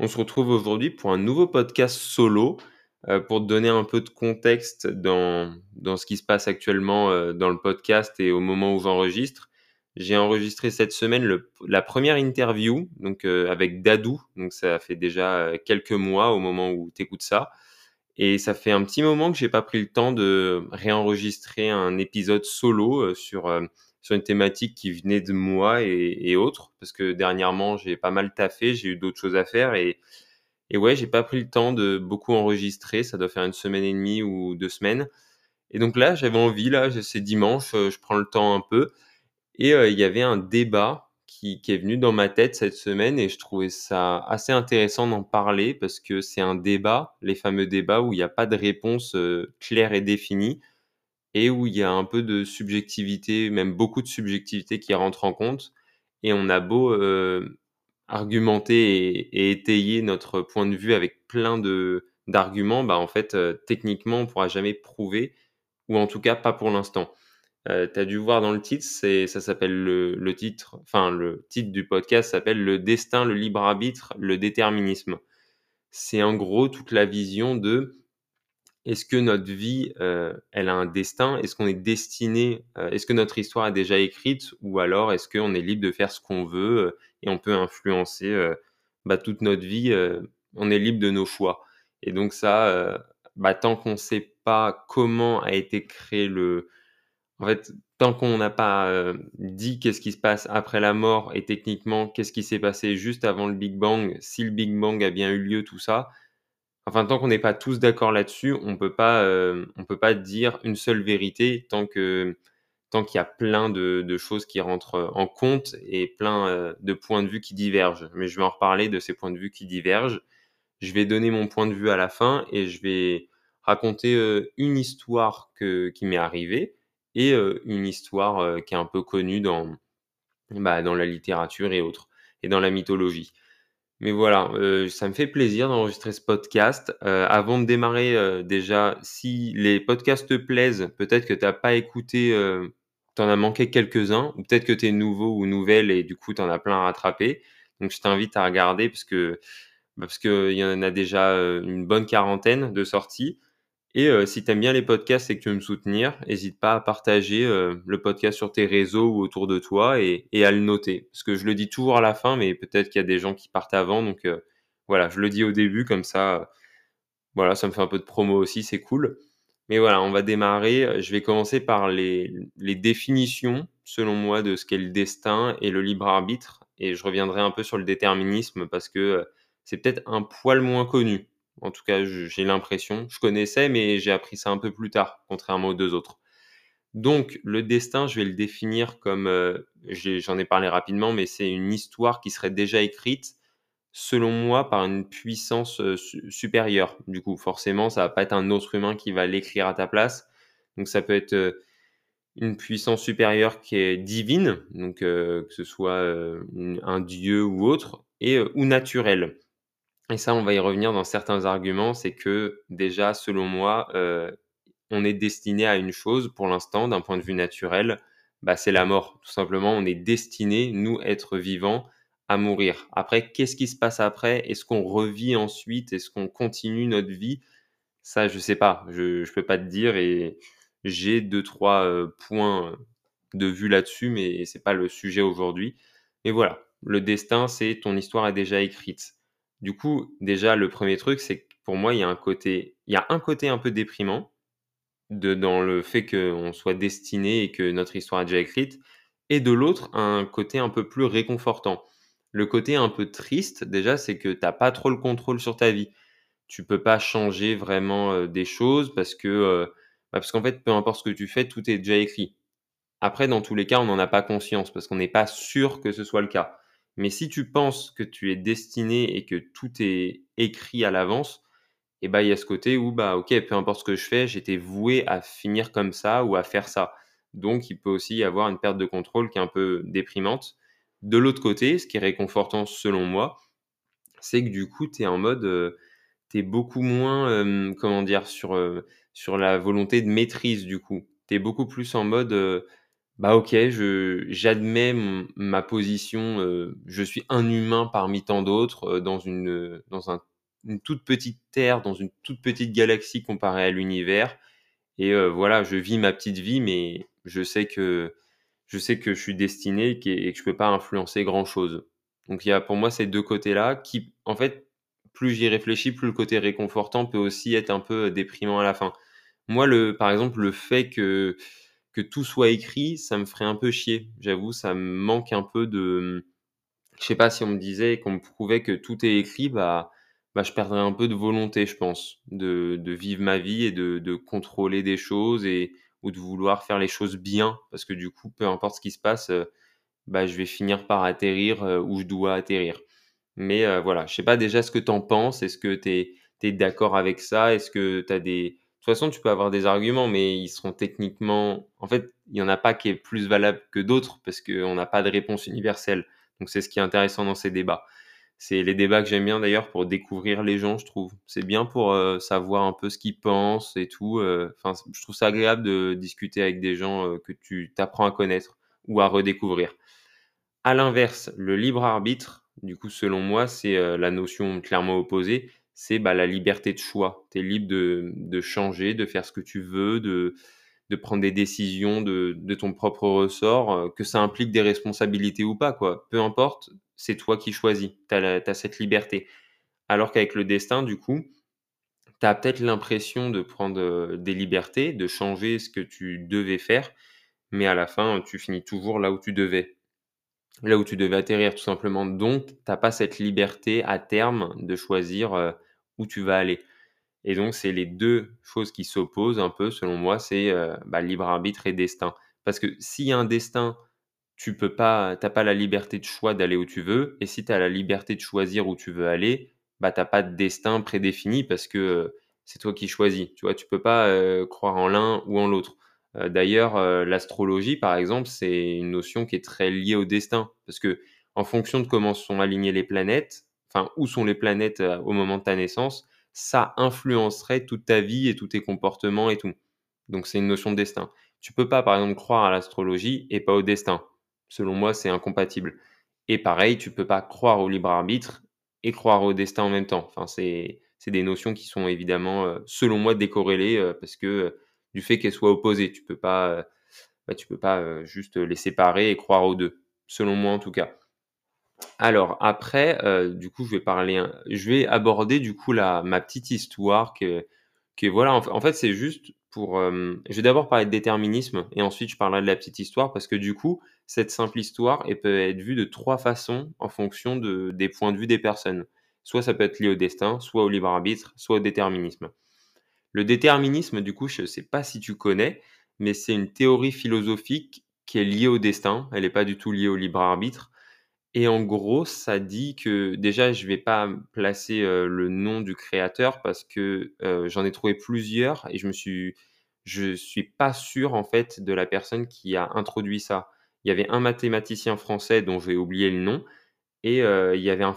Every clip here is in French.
On se retrouve aujourd'hui pour un nouveau podcast solo euh, pour te donner un peu de contexte dans, ce qui se passe actuellement euh, dans le podcast et au moment où j'enregistre. J'ai enregistré cette semaine la première interview donc euh, avec Dadou, donc ça fait déjà quelques mois au moment où tu écoutes ça. Et ça fait un petit moment que j'ai pas pris le temps de réenregistrer un épisode solo sur sur une thématique qui venait de moi et, autres, parce que dernièrement, j'ai pas mal taffé, j'ai eu d'autres choses à faire et, et ouais, j'ai pas pris le temps de beaucoup enregistrer, ça doit faire une semaine et demie ou deux semaines. Et donc là, j'avais envie, là, c'est dimanche, euh, je prends le temps un peu, et euh, il y avait un débat qui, est venu dans ma tête cette semaine et je trouvais ça assez intéressant d'en parler parce que c'est un débat, les fameux débats où il n'y a pas de réponse euh, claire et définie et où il y a un peu de subjectivité, même beaucoup de subjectivité qui rentre en compte. Et on a beau euh, argumenter et, étayer notre point de vue avec plein de d'arguments, bah en fait, euh, techniquement, on pourra jamais prouver, ou en tout cas pas pour l'instant. Euh, tu as dû voir dans le titre, c'est ça s'appelle le, le, titre, enfin le titre du podcast s'appelle Le destin, le libre arbitre, le déterminisme. C'est en gros toute la vision de est-ce que notre vie, euh, elle a un destin? Est-ce qu'on est destiné euh, Est-ce que notre histoire est déjà écrite? Ou alors est-ce qu'on est libre de faire ce qu'on veut euh, et on peut influencer bah, toute notre vie On est libre de nos choix. Et donc ça, bah, tant qu'on ne sait pas comment a été créé le... En fait, tant qu'on n'a pas dit qu'est-ce qui se passe après la mort et techniquement qu'est-ce qui s'est passé juste avant le Big Bang, si le Big Bang a bien eu lieu, tout ça, Enfin, tant qu'on n'est pas tous d'accord là-dessus, on peut pas, euh, on peut pas dire une seule vérité tant que tant qu'il y a plein de, de, choses qui rentrent en compte et plein euh, de points de vue qui divergent. Mais je vais en reparler de ces points de vue qui divergent. Je vais donner mon point de vue à la fin et je vais raconter euh, une histoire que, qui m'est arrivée et une histoire qui est un peu connue dans, bah, dans la littérature et autres, et dans la mythologie. Mais voilà, euh, ça me fait plaisir d'enregistrer ce podcast. Euh, avant de démarrer, euh, déjà, si les podcasts te plaisent, peut-être que tu n'as pas écouté, tu en as manqué quelques-uns, ou peut-être que tu es nouveau ou nouvelle et du coup tu en as plein à rattraper. Donc je t'invite à regarder parce que bah, parce qu'il y en a déjà une bonne quarantaine de sorties. Et euh, si tu aimes bien les podcasts et que tu veux me soutenir, n'hésite pas à partager euh, le podcast sur tes réseaux ou autour de toi et, à le noter. Parce que je le dis toujours à la fin, mais peut-être qu'il y a des gens qui partent avant. Donc euh, voilà, je le dis au début, comme ça, voilà, ça me fait un peu de promo aussi, c'est cool. Mais voilà, on va démarrer. Je vais commencer par les, les définitions, selon moi, de ce qu'est le destin et le libre arbitre. Et je reviendrai un peu sur le déterminisme parce que c'est peut-être un poil moins connu. En tout cas, j'ai l'impression. Je connaissais, mais j'ai appris ça un peu plus tard, contrairement aux deux autres. Donc, le destin, je vais le définir comme, euh, j'en ai parlé rapidement, mais c'est une histoire qui serait déjà écrite, selon moi, par une puissance euh, supérieure. Du coup, forcément, ça va pas être un autre humain qui va l'écrire à ta place. Donc, ça peut être euh, une puissance supérieure qui est divine, que ce soit un dieu ou autre, ou naturelle. Et ça, on va y revenir dans certains arguments, c'est que déjà, selon moi, euh, on est destiné à une chose pour l'instant, d'un point de vue naturel, bah, c'est la mort. Tout simplement, on est destiné, nous, être vivants, à mourir. Après, qu'est-ce qui se passe après? Est-ce qu'on revit ensuite? Est-ce qu'on continue notre vie? Ça, je sais pas. Je ne peux pas te dire et j'ai deux, trois euh, points de vue là-dessus, mais c'est pas le sujet aujourd'hui. Mais voilà, le destin, c'est ton histoire est déjà écrite. Du coup, déjà, le premier truc, c'est que pour moi, il y a un côté, il y a un côté un peu déprimant dans le fait qu'on soit destiné et que notre histoire est déjà écrite, et de l'autre, un côté un peu plus réconfortant. Le côté un peu triste, déjà, c'est que tu n'as pas trop le contrôle sur ta vie. Tu peux pas changer vraiment euh, des choses parce que, euh, bah, parce qu'en fait, peu importe ce que tu fais, tout est déjà écrit. Après, dans tous les cas, on n'en a pas conscience parce qu'on n'est pas sûr que ce soit le cas. Mais si tu penses que tu es destiné et que tout est écrit à l'avance, et bah, il y a ce côté où, bah, OK, peu importe ce que je fais, j'étais voué à finir comme ça ou à faire ça. Donc il peut aussi y avoir une perte de contrôle qui est un peu déprimante. De l'autre côté, ce qui est réconfortant selon moi, c'est que du coup, tu es en mode, euh, tu es beaucoup moins, comment dire, sur, sur la volonté de maîtrise du coup. Tu es beaucoup plus en mode, bah ok, je, j'admets ma position, je suis un humain parmi tant d'autres dans, une, dans un, une toute petite terre, dans une toute petite galaxie comparée à l'univers. Et voilà, je vis ma petite vie, mais je sais que je sais que je suis destiné et que je peux pas influencer grand chose. Donc il y a pour moi ces deux côtés-là qui, en fait, plus j'y réfléchis, plus le côté réconfortant peut aussi être un peu déprimant à la fin. Moi, le, par exemple, le fait que, que tout soit écrit, ça me ferait un peu chier. J'avoue, ça me manque un peu de. Je sais pas si on me disait qu'on me prouvait que tout est écrit, bah, bah, je perdrais un peu de volonté, je pense, de, de vivre ma vie et de, de contrôler des choses et, ou de vouloir faire les choses bien, parce que du coup, peu importe ce qui se passe, euh, bah, je vais finir par atterrir euh, où je dois atterrir. Mais euh, voilà, je sais pas déjà ce que tu en penses, est-ce que tu es, d'accord avec ça, est-ce que tu as des... De toute façon, tu peux avoir des arguments, mais ils seront techniquement... En fait, il n'y en a pas qui est plus valable que d'autres, parce qu'on n'a pas de réponse universelle. Donc c'est ce qui est intéressant dans ces débats. C'est les débats que j'aime bien d'ailleurs pour découvrir les gens, je trouve. C'est bien pour euh, savoir un peu ce qu'ils pensent et tout. Euh, enfin, je trouve ça agréable de discuter avec des gens euh, que tu t'apprends à connaître ou à redécouvrir. À l'inverse, le libre arbitre, du coup, selon moi, c'est la notion clairement opposée. C'est bah, la liberté de choix. Tu es libre de, de, changer, de faire ce que tu veux, de, de prendre des décisions de, de ton propre ressort, que ça implique des responsabilités ou pas. quoi. Peu importe, c'est toi qui choisis, tu as, cette liberté. Alors qu'avec le destin, du coup, tu as peut-être l'impression de prendre euh, des libertés, de changer ce que tu devais faire, mais à la fin, tu finis toujours là où tu devais, là où tu devais atterrir tout simplement. Donc, tu n'as pas cette liberté à terme de choisir euh, où tu vas aller. Et donc, c'est les deux choses qui s'opposent un peu, selon moi, c'est euh, bah, libre arbitre et destin. Parce que s'il y a un destin tu peux pas, t'as pas la liberté de choix d'aller où tu veux. Et si tu as la liberté de choisir où tu veux aller, bah t'as pas de destin prédéfini parce que c'est toi qui choisis. Tu vois, tu peux pas croire en l'un ou en l'autre. D'ailleurs, l'astrologie, par exemple, c'est une notion qui est très liée au destin parce que en fonction de comment sont alignées les planètes, enfin où sont les planètes au moment de ta naissance, ça influencerait toute ta vie et tous tes comportements et tout. Donc c'est une notion de destin. Tu peux pas, par exemple, croire à l'astrologie et pas au destin selon moi, c'est incompatible. Et pareil, tu peux pas croire au libre arbitre et croire au destin en même temps. Enfin, c'est des notions qui sont évidemment, euh, selon moi, décorrélées euh, parce que euh, du fait qu'elles soient opposées, tu peux pas, bah, tu peux pas juste les séparer et croire aux deux. Selon moi, en tout cas. Alors après, du coup, je vais parler, je vais aborder du coup la ma petite histoire que, que voilà. En, fait, c'est juste pour. je vais d'abord parler de déterminisme et ensuite je parlerai de la petite histoire parce que du coup, cette simple histoire peut être vue de trois façons en fonction de, des points de vue des personnes. Soit ça peut être lié au destin, soit au libre arbitre, soit au déterminisme. Le déterminisme, du coup, je ne sais pas si tu connais, mais c'est une théorie philosophique qui est liée au destin. Elle n'est pas du tout liée au libre arbitre. Et en gros, ça dit que déjà, je ne vais pas placer euh, le nom du créateur parce que euh, j'en ai trouvé plusieurs et je me suis, je suis pas sûr en fait de la personne qui a introduit ça il y avait un mathématicien français dont je vais oublier le nom, et euh, il y avait un,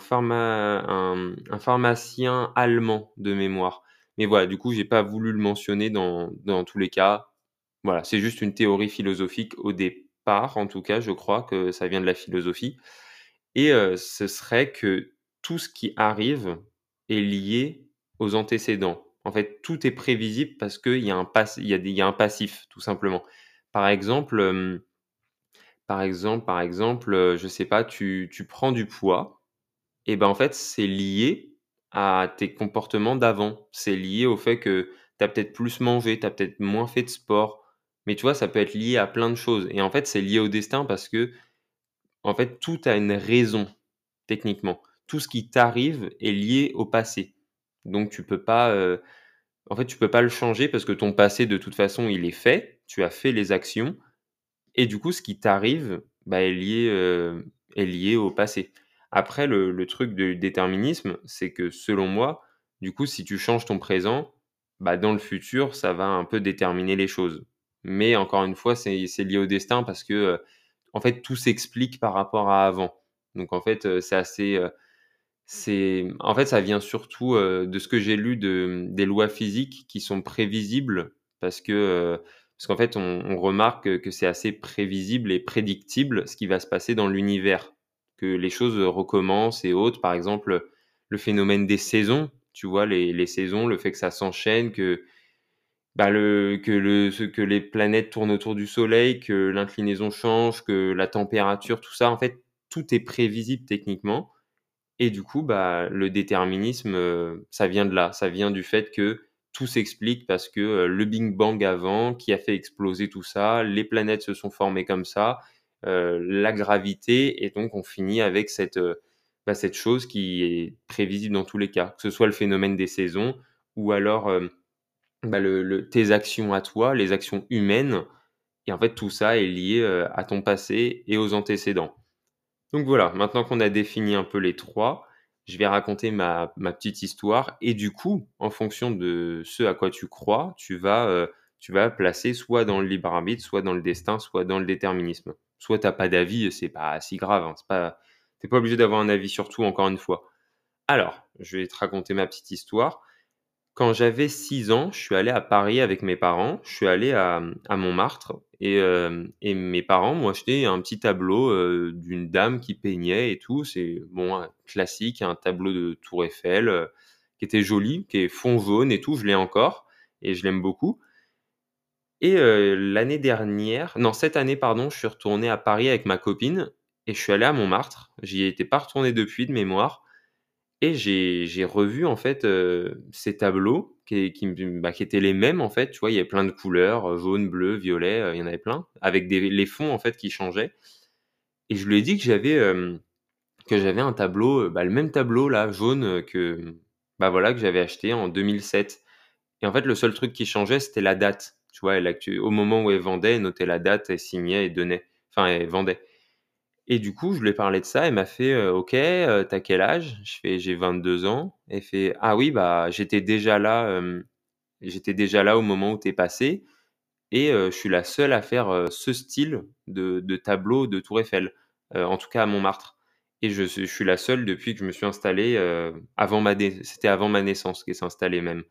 pharmacien allemand de mémoire. Mais voilà, du coup, j'ai pas voulu le mentionner dans, dans tous les cas. Voilà, c'est juste une théorie philosophique au départ, en tout cas, je crois que ça vient de la philosophie. Et euh, ce serait que tout ce qui arrive est lié aux antécédents. En fait, tout est prévisible parce qu'il y, a un y, a un passif, tout simplement. Par exemple, par exemple par exemple, euh, je sais pas, tu tu prends du poids et ben, en fait, c'est lié à tes comportements d'avant. C'est lié au fait que tu as peut-être plus mangé, tu as peut-être moins fait de sport. Mais tu vois, ça peut être lié à plein de choses et en fait, c'est lié au destin parce que, en fait, tout a une raison, techniquement. Tout ce qui t'arrive est lié au passé. Donc tu peux pas, euh, en fait, tu peux pas le changer parce que ton passé, de toute façon, il est fait. Tu as fait les actions et du coup, ce qui t'arrive bah, est, lié, euh, est lié au passé. Après le truc du déterminisme, c'est que selon moi, du coup, si tu changes ton présent, bah, dans le futur, ça va un peu déterminer les choses. Mais encore une fois, c'est lié au destin parce que, heu, en fait, tout s'explique par rapport à avant. Donc en fait, heu, c'est assez, heu, c'est en fait, ça vient surtout, de ce que j'ai lu de des lois physiques qui sont prévisibles parce que, parce qu'en fait, on remarque, que c'est assez prévisible et prédictible ce qui va se passer dans l'univers, que les choses, recommencent et autres. Par exemple, le phénomène des saisons, tu vois? Les les saisons, le fait que ça s'enchaîne, que, bah, le que le que les planètes tournent autour du soleil, que l'inclinaison change, que la température, tout ça, en fait, tout est prévisible techniquement et du coup, bah, le déterminisme, heu, ça vient de là. Ça vient du fait que tout s'explique parce que, heu, le Big Bang avant qui a fait exploser tout ça, les planètes se sont formées comme ça, la gravité et donc on finit avec cette, heu, bah, cette chose qui est prévisible dans tous les cas. Que ce soit le phénomène des saisons ou alors, hem, bah, tes actions à toi, les actions humaines et en fait tout ça est lié, à ton passé et aux antécédents. Donc voilà, maintenant qu'on a défini un peu les 3, je vais raconter ma petite histoire et du coup, en fonction de ce à quoi tu crois, tu vas, tu vas placer soit dans le libre arbitre, soit dans le destin, soit dans le déterminisme. Soit tu as pas d'avis, c'est pas si grave, hein, c'est pas tu pas obligé d'avoir un avis sur tout, encore une fois. Alors, je vais te raconter ma petite histoire. Quand j'avais 6 ans, je suis allé à Paris avec mes parents. Je suis allé à, à Montmartre et hem et mes parents m'ont acheté un petit tableau, heu, d'une dame qui peignait et tout. C'est bon, un classique, un tableau de Tour Eiffel, heu, qui était joli, qui est fond jaune et tout. Je l'ai encore et je l'aime beaucoup et l'année dernière non, cette année, pardon, je suis retourné à Paris avec ma copine et je suis allé à Montmartre. J'y étais pas retourné depuis de mémoire et j'ai revu en fait, ces tableaux bah, qui étaient les mêmes en fait, tu vois? Il y avait plein de couleurs, jaune, bleu, violet, il y en avait plein, avec les fonds en fait qui changeaient et je lui ai dit que j'avais, un tableau, bah, le même tableau là, jaune, que, bah, voilà, que j'avais acheté en 2007 et en fait, le seul truc qui changeait, c'était la date. Tu vois? Elle au moment où elle vendait, elle notait la date, elle signait et donnait. Enfin, elle vendait. Et du coup, je lui ai parlé de ça, elle m'a fait, heu: «OK, heu, tu quel âge?» je fais: «J'ai 22 ans». Elle fait: «Ah oui, bah, j'étais déjà là, hem, j'étais déjà là au moment où tu es passé et je suis la seule à faire, ce style de tableau de tour Eiffel, en tout cas à Montmartre et je suis la seule depuis que je me suis installée, heu, avant ma c'était avant ma naissance qu'elle s'est installée même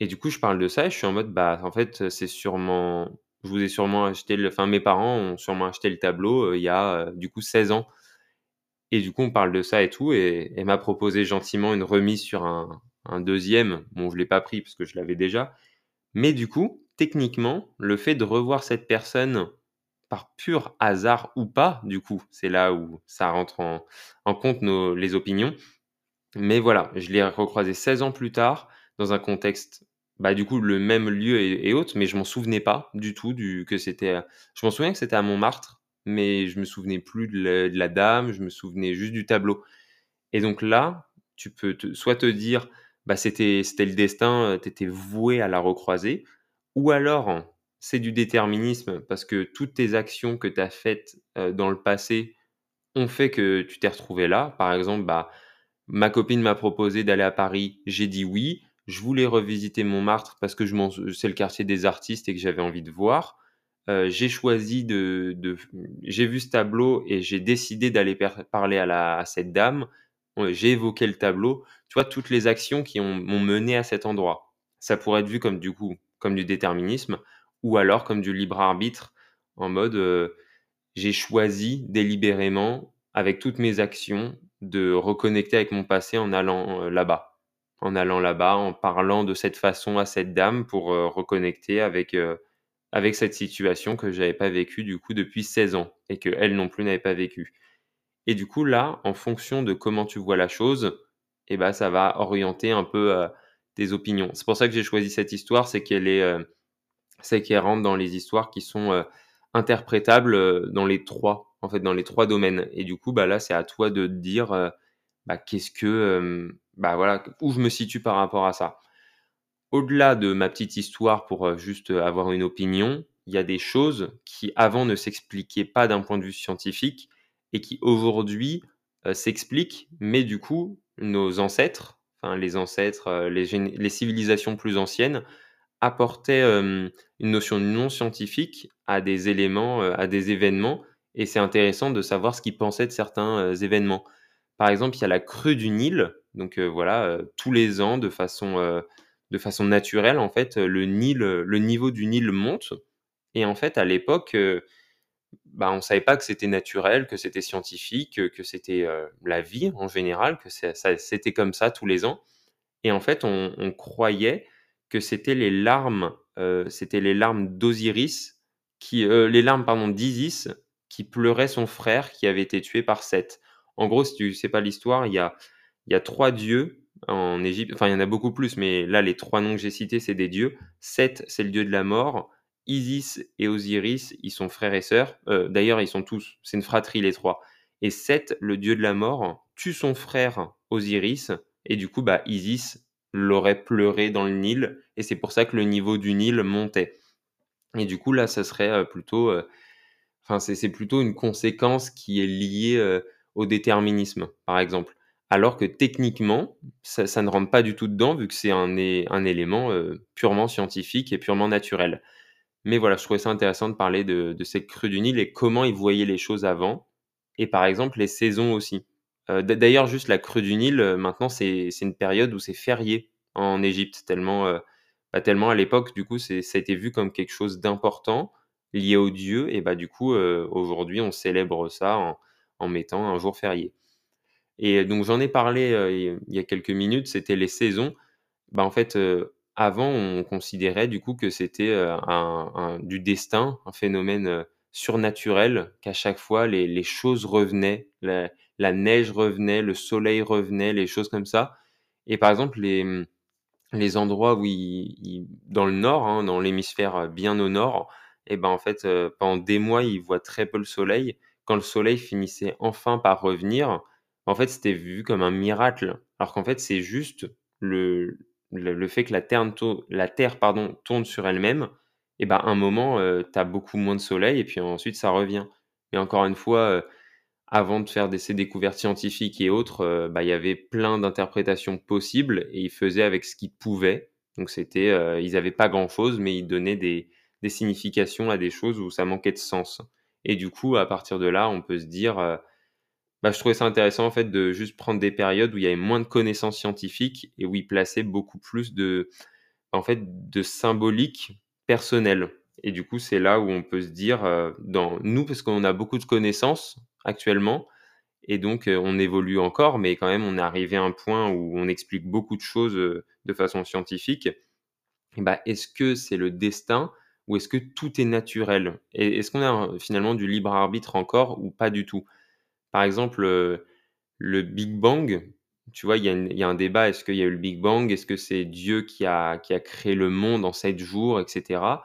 et du coup, je parle de ça et je suis en mode: «Bah, en fait, c'est sûrement je vous ai sûrement acheté le enfin mes parents ont sûrement acheté le tableau, il y a, du coup 16 ans» et du coup, on parle de ça et tout et elle m'a proposé gentiment une remise sur un un 2 Bon, je l'ai pas pris parce que je l'avais déjà, mais du coup, techniquement, le fait de revoir cette personne par pur hasard ou pas, du coup, c'est là où ça rentre en en compte nos les opinions, mais voilà, je l'ai recroisé 16 ans plus tard dans un contexte, bah, du coup, le même lieu et et autres, mais je m'en souvenais pas du tout du que c'était, heu je m'en souviens que c'était à Montmartre, mais je me souvenais plus de la dame, je me souvenais juste du tableau et donc là, tu peux soit te dire: «Bah, c'était le destin, heu, tu étais voué à la recroiser» ou alors c'est du déterminisme parce que toutes tes actions que tu as faites, heu, dans le passé ont fait que tu t'es retrouvé là. Par exemple, bah, Ma copine m'a proposé d'aller à Paris, j'ai dit oui. Je voulais revisiter Montmartre parce que c'est le quartier des artistes et que j'avais envie de voir. Heu, j'ai choisi de de j'ai vu ce tableau et j'ai décidé d'aller parler à la à cette dame. J'ai évoqué le tableau. Tu vois, toutes les actions qui ont m'ont mené à cet endroit. Ça pourrait être vu comme du coup, comme du déterminisme ou alors comme du libre arbitre en mode, heu, j'ai choisi délibérément avec toutes mes actions de reconnecter avec mon passé en allant, heu, là-bas. En allant là-bas, en parlant de cette façon à cette dame pour, heu, reconnecter avec, heu, avec cette situation que j'avais pas vécue du coup depuis 16 ans et qu'elle non plus n'avait pas vécue. Et du coup là, en fonction de comment tu vois la chose et bah, ça va orienter un peu, heu, tes opinions. C'est pour ça que j'ai choisi cette histoire, c'est qu'elle est, c'est qu'elle rentre dans les histoires qui sont, interprétables, dans les 3 en fait, dans les 3 domaines et du coup, bah, là, c'est à toi de te dire, bah, qu'est-ce que, bah, voilà, où je me situe par rapport à ça. Au-delà de ma petite histoire pour, heu, juste, heu, avoir une opinion, il y a des choses qui avant ne s'expliquaient pas d'un point de vue scientifique et qui aujourd'hui, heu, s'explique, mais du coup, nos ancêtres, enfin les ancêtres, les civilisations plus anciennes apportaient, une notion non scientifique à des éléments, à des événements et c'est intéressant de savoir ce qu'ils pensaient de certains, événements. Par exemple, il y a la crue du Nil, donc heu, voilà, heu, tous les ans de façon, heu, de façon naturelle, en fait, le Nil, le niveau du Nil monte. Et en fait, à l'époque, bah, on savait pas que c'était naturel, que c'était scientifique, que c'était, la vie en général, que c'était comme ça tous les ans. Et en fait, on croyait que c'était les larmes, c'était les larmes d'Osiris qui, les larmes, pardon, d'Isis qui pleurait son frère qui avait été tué par Seth. En gros, si tu sais pas l'histoire, il y a y a 3 dieux en Égypte, enfin, il y en a beaucoup plus, mais là, les 3 noms que j'ai cités, c'est des dieux. Seth, c'est le dieu de la mort. Isis et Osiris, ils sont frères et sœurs. Heu, d'ailleurs, ils sont tous c'est une fratrie les 3 et Seth, le dieu de la mort, tue son frère Osiris et du coup, bah, Isis l'aurait pleuré dans le Nil et c'est pour ça que le niveau du Nil montait et du coup, là, ça serait, heu, plutôt, heu, enfin, c'est c'est plutôt une conséquence qui est liée, au déterminisme, par exemple. Alors que techniquement, ça ne rentre pas du tout dedans vu que c'est un élément, heu, purement scientifique et purement naturel. Mais voilà, je trouvais ça intéressant de parler de cette crue du Nil et comment ils voyaient les choses avant et par exemple les saisons aussi. D'a d'ailleurs juste la crue du Nil, heu, maintenant c'est une période où c'est férié en Égypte tellement, bah, tellement à l'époque du coup ça a été vu comme quelque chose d'important, lié aux dieux et bah, du coup, aujourd'hui on célèbre ça en en mettant un jour férié et donc j'en ai parlé, heu, il y a quelques minutes, c'était les saisons. Bah, en fait, heu, avant, on considérait du coup que c'était, heu, un du destin, un phénomène, surnaturel, qu'à chaque fois les les choses revenaient, la neige revenait, le soleil revenait, les choses comme ça et par exemple les, les endroits où dans le nord, hein, dans l'hémisphère, bien au nord et ben, en fait, pendant des mois, ils voient très peu le soleil. Quand le soleil finissait enfin par revenir, en fait, c'était vu comme un miracle. Alors qu'en fait, c'est juste le le fait que la Terre la Terre, pardon, tourne sur elle-même et ben, un moment, heu, tu as beaucoup moins de soleil et puis ensuite ça revient. Et encore une fois, heu, avant de faire des ces découvertes scientifiques et autres, heu, bah, il y avait plein d'interprétations possibles et ils faisaient avec ce qu'ils pouvaient. Donc c'était, heu, ils avaient pas grand-chose, mais ils donnaient des des significations à des choses où ça manquait de sens. Et du coup, à partir de là, on peut se dire, heu, bah, je trouvais ça intéressant en fait de juste prendre des périodes où il y avait moins de connaissances scientifiques et où ils plaçaient beaucoup plus de en fait, de symbolique personnel. Et du coup, c'est là où on peut se dire, heu, dans nous, parce qu'on a beaucoup de connaissances actuellement et donc heu, on évolue encore, mais quand même, on est arrivé à un point où on explique beaucoup de choses, de façon scientifique. Bah, est-ce que c'est le destin ou est-ce que tout est naturel? Est-ce qu'on a, heu, finalement du libre arbitre encore ou pas du tout? Par exemple, heu, le Big Bang, tu vois, il y a un débat, est-ce qu'il y a eu le Big Bang? Est-ce que c'est Dieu qui a qui a créé le monde en 7 jours et cetera?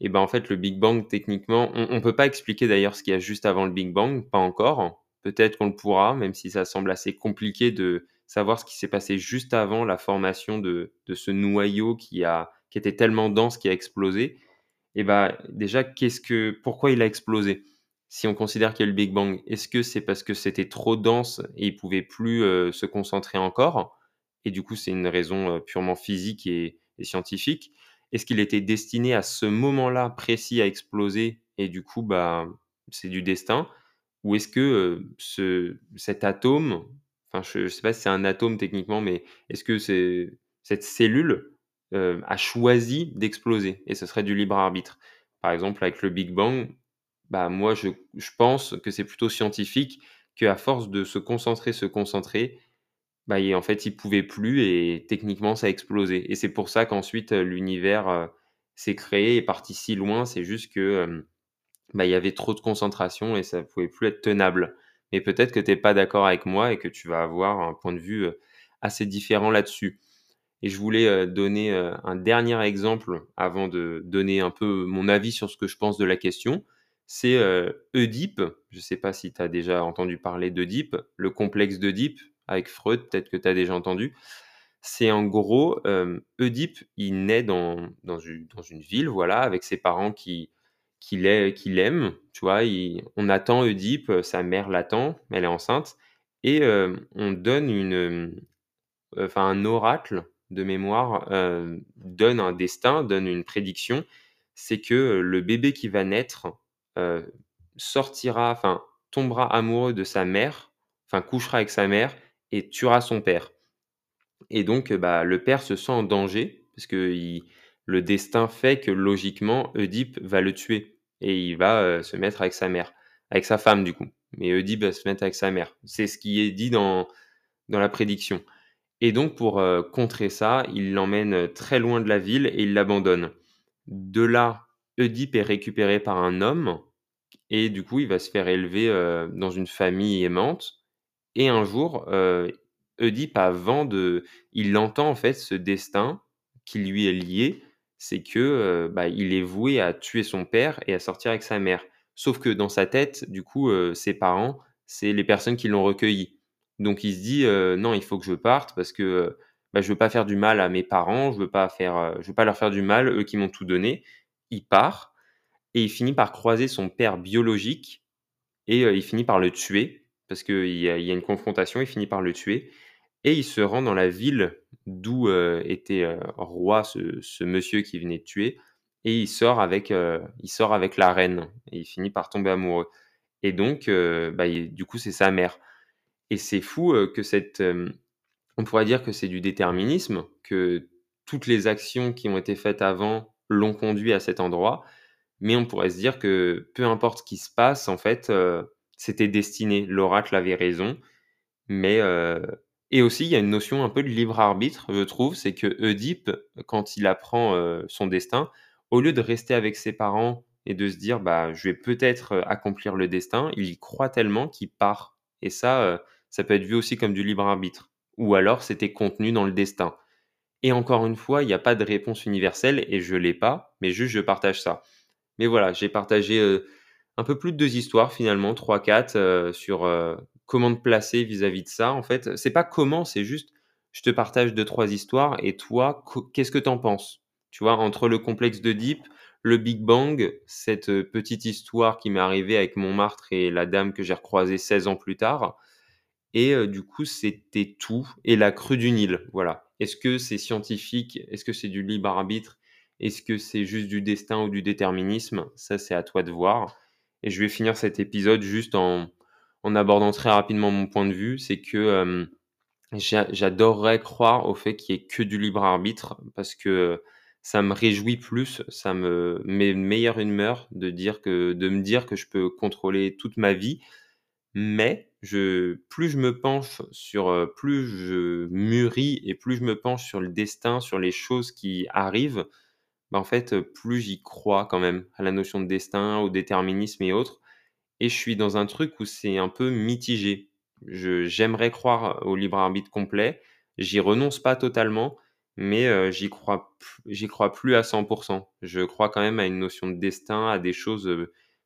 Et ben, en fait, le Big Bang, techniquement, on on peut pas expliquer d'ailleurs ce qu'il y a juste avant le Big Bang, pas encore. Peut-être qu'on le pourra, même si ça semble assez compliqué de savoir ce qui s'est passé juste avant la formation de ce noyau qui qui était tellement dense, qui a explosé. Et bah, déjà, qu'est-ce que pourquoi il a explosé? Si on considère qu'il y a le Big Bang, est-ce que c'est parce que c'était trop dense et il pouvait plus, heu, se concentrer encore? Et du coup, c'est une raison, heu, purement physique et scientifique. Est-ce qu'il était destiné à ce moment-là précis à exploser et du coup, bah, c'est du destin? Ou est-ce que, ce cet atome, enfin, je ne sais pas si c'est un atome techniquement, mais est-ce que c'est cette cellule, heu, a choisi d'exploser et ce serait du libre arbitre? Par exemple, avec le Big Bang, bah, moi, je je pense que c'est plutôt scientifique, qu'à force de se concentrer, se concentrer, bah, et en fait, il pouvait plus et techniquement, ça a explosé et c'est pour ça qu'ensuite, heu, l'univers, heu, s'est créé, est parti si loin. C'est juste que, bah, il y avait trop de concentration et ça pouvait plus être tenable. Mais peut-être que tu es pas d'accord avec moi et que tu vas avoir un point de vue, assez différent là-dessus et je voulais, heu, donner, heu, un dernier exemple avant de donner un peu mon avis sur ce que je pense de la question. C'est, heu, Oedipe. Je sais pas si tu as déjà entendu parler d'Oedipe, le complexe d'Oedipe avec Freud, peut-être que tu as déjà entendu. C'est en gros, Oedipe, il naît dans dans une ville, voilà, avec ses parents qui qui l'ai qui l'aiment, tu vois? On attend Oedipe, sa mère l'attend, elle est enceinte et on donne une, enfin un oracle de mémoire, donne un destin, donne une prédiction. C'est que, le bébé qui va naître, sortira enfin tombera amoureux de sa mère, enfin couchera avec sa mère et tuera son père. Et donc, bah, le père se sent en danger parce que le destin fait que logiquement Oedipe va le tuer et il va, se mettre avec sa mère, avec sa femme du coup. Mais Oedipe va se mettre avec sa mère. C'est ce qui est dit dans dans la prédiction. Et donc pour, contrer ça, il l'emmène, très loin de la ville et il l'abandonne. De là, Oedipe est récupéré par un homme et du coup, il va se faire élever, dans une famille aimante et un jour, Oedipe avant de il entend en fait ce destin qui lui est lié, c'est que, bah, il est voué à tuer son père et à sortir avec sa mère. Sauf que dans sa tête, du coup, ses parents, c'est les personnes qui l'ont recueilli. Donc il se dit, «Non, il faut que je parte parce que, bah, je veux pas faire du mal à mes parents, je veux je veux pas leur faire du mal, eux qui m'ont tout donné». Il part et il finit par croiser son père biologique et il finit par le tuer parce qu'il y a une confrontation, il finit par le tuer et il se rend dans la ville d'où, était, roi ce monsieur qui venait de tuer et il sort avec, il sort avec la reine et il finit par tomber amoureux et donc bah, du coup, c'est sa mère et c'est fou, que cette, on pourrait dire que c'est du déterminisme, que toutes les actions qui ont été faites avant l'ont conduit à cet endroit, mais on pourrait se dire que peu importe ce qui se passe, en fait, c'était destiné. L'oracle avait raison, mais et aussi, il y a une notion un peu de libre arbitre, je trouve, c'est que Oedipe, quand il apprend, son destin, au lieu de rester avec ses parents et de se dire: «Bah, je vais peut-être, accomplir le destin», il y croit tellement qu'il part et ça, ça peut être vu aussi comme du libre arbitre ou alors c'était contenu dans le destin et encore une fois, il y a pas de réponse universelle et je l'ai pas, mais juste je partage ça. Mais voilà, j'ai partagé, un peu plus de 2 histoires finalement, 3-4, sur, comment te placer vis-à-vis de ça, en fait. C'est pas comment, c'est juste, je te partage 2-3 histoires et toi, qu'est-ce que tu en penses? Tu vois? Entre le complexe d'Oedipe, le Big Bang, cette, petite histoire qui m'est arrivée avec Montmartre et la dame que j'ai recroisée 16 ans plus tard et du coup, c'était tout et la crue du Nil, voilà. Est-ce que c'est scientifique? Est-ce que c'est du libre arbitre? Est-ce que c'est juste du destin ou du déterminisme? Ça, c'est à toi de voir et je vais finir cet épisode juste en en abordant très rapidement mon point de vue, c'est que j'adorerais croire au fait qu'il y ait que du libre arbitre parce que ça me réjouit plus, ça me met une meilleure humeur de dire que de me dire que je peux contrôler toute ma vie. Mais plus je me penche sur, plus je mûris et plus je me penche sur le destin, sur les choses qui arrivent, bah, en fait, plus j'y crois quand même à la notion de destin, au déterminisme et autres et je suis dans un truc où c'est un peu mitigé. j'aimerais croire au libre arbitre complet, j'y renonce pas totalement, mais j'y crois j'y crois plus à 100% Je crois quand même à une notion de destin, à des choses,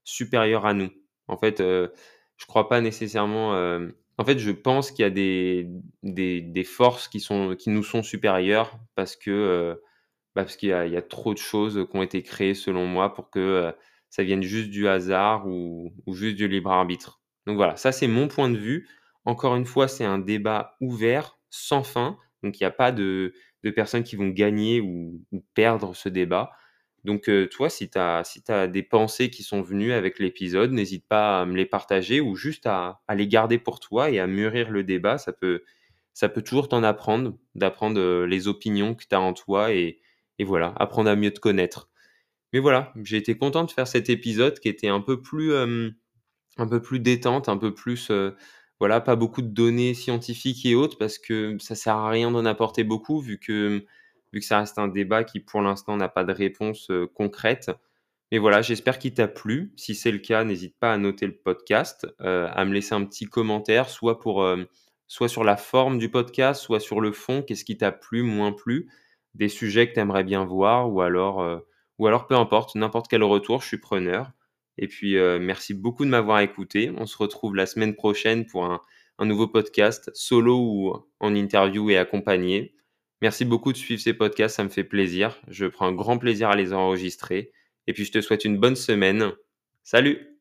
supérieures à nous. En fait, je crois pas nécessairement, en fait, je pense qu'il y a des forces qui nous sont supérieures parce que, bah, parce qu'il y a il y a trop de choses qui ont été créées selon moi pour que, ça vienne juste du hasard ou, juste du libre arbitre. Donc voilà, ça c'est mon point de vue. Encore une fois, c'est un débat ouvert, sans fin. Donc il n'y a pas de, personnes qui vont gagner ou, perdre ce débat. Donc euh, toi, si tu as, des pensées qui sont venues avec l'épisode, n'hésite pas à me les partager ou juste à, les garder pour toi et à mûrir le débat. Ça peut, ça peut toujours t'en apprendre, d'apprendre euh, les opinions que tu as en toi et, voilà, apprendre à mieux te connaître. Mais voilà, j'ai été content de faire cet épisode qui était un peu plus, un peu plus détente, un peu plus, voilà, pas beaucoup de données scientifiques et autres parce que ça sert à rien d'en apporter beaucoup vu que, vu que ça reste un débat qui pour l'instant n'a pas de réponse concrète. Mais voilà, j'espère qu'il t'a plu. Si c'est le cas, n'hésite pas à noter le podcast, à me laisser un petit commentaire, soit pour, soit sur la forme du podcast, soit sur le fond. Qu'est-ce qui t'a plu, moins plu, des sujets que tu aimerais bien voir, ou alors ou alors peu importe, n'importe quel retour, je suis preneur. Et puis, euh, merci beaucoup de m'avoir écouté. On se retrouve la semaine prochaine pour un, nouveau podcast, solo ou en interview et accompagné. Merci beaucoup de suivre ces podcasts, ça me fait plaisir. Je prends un grand plaisir à les enregistrer. Et puis, je te souhaite une bonne semaine. Salut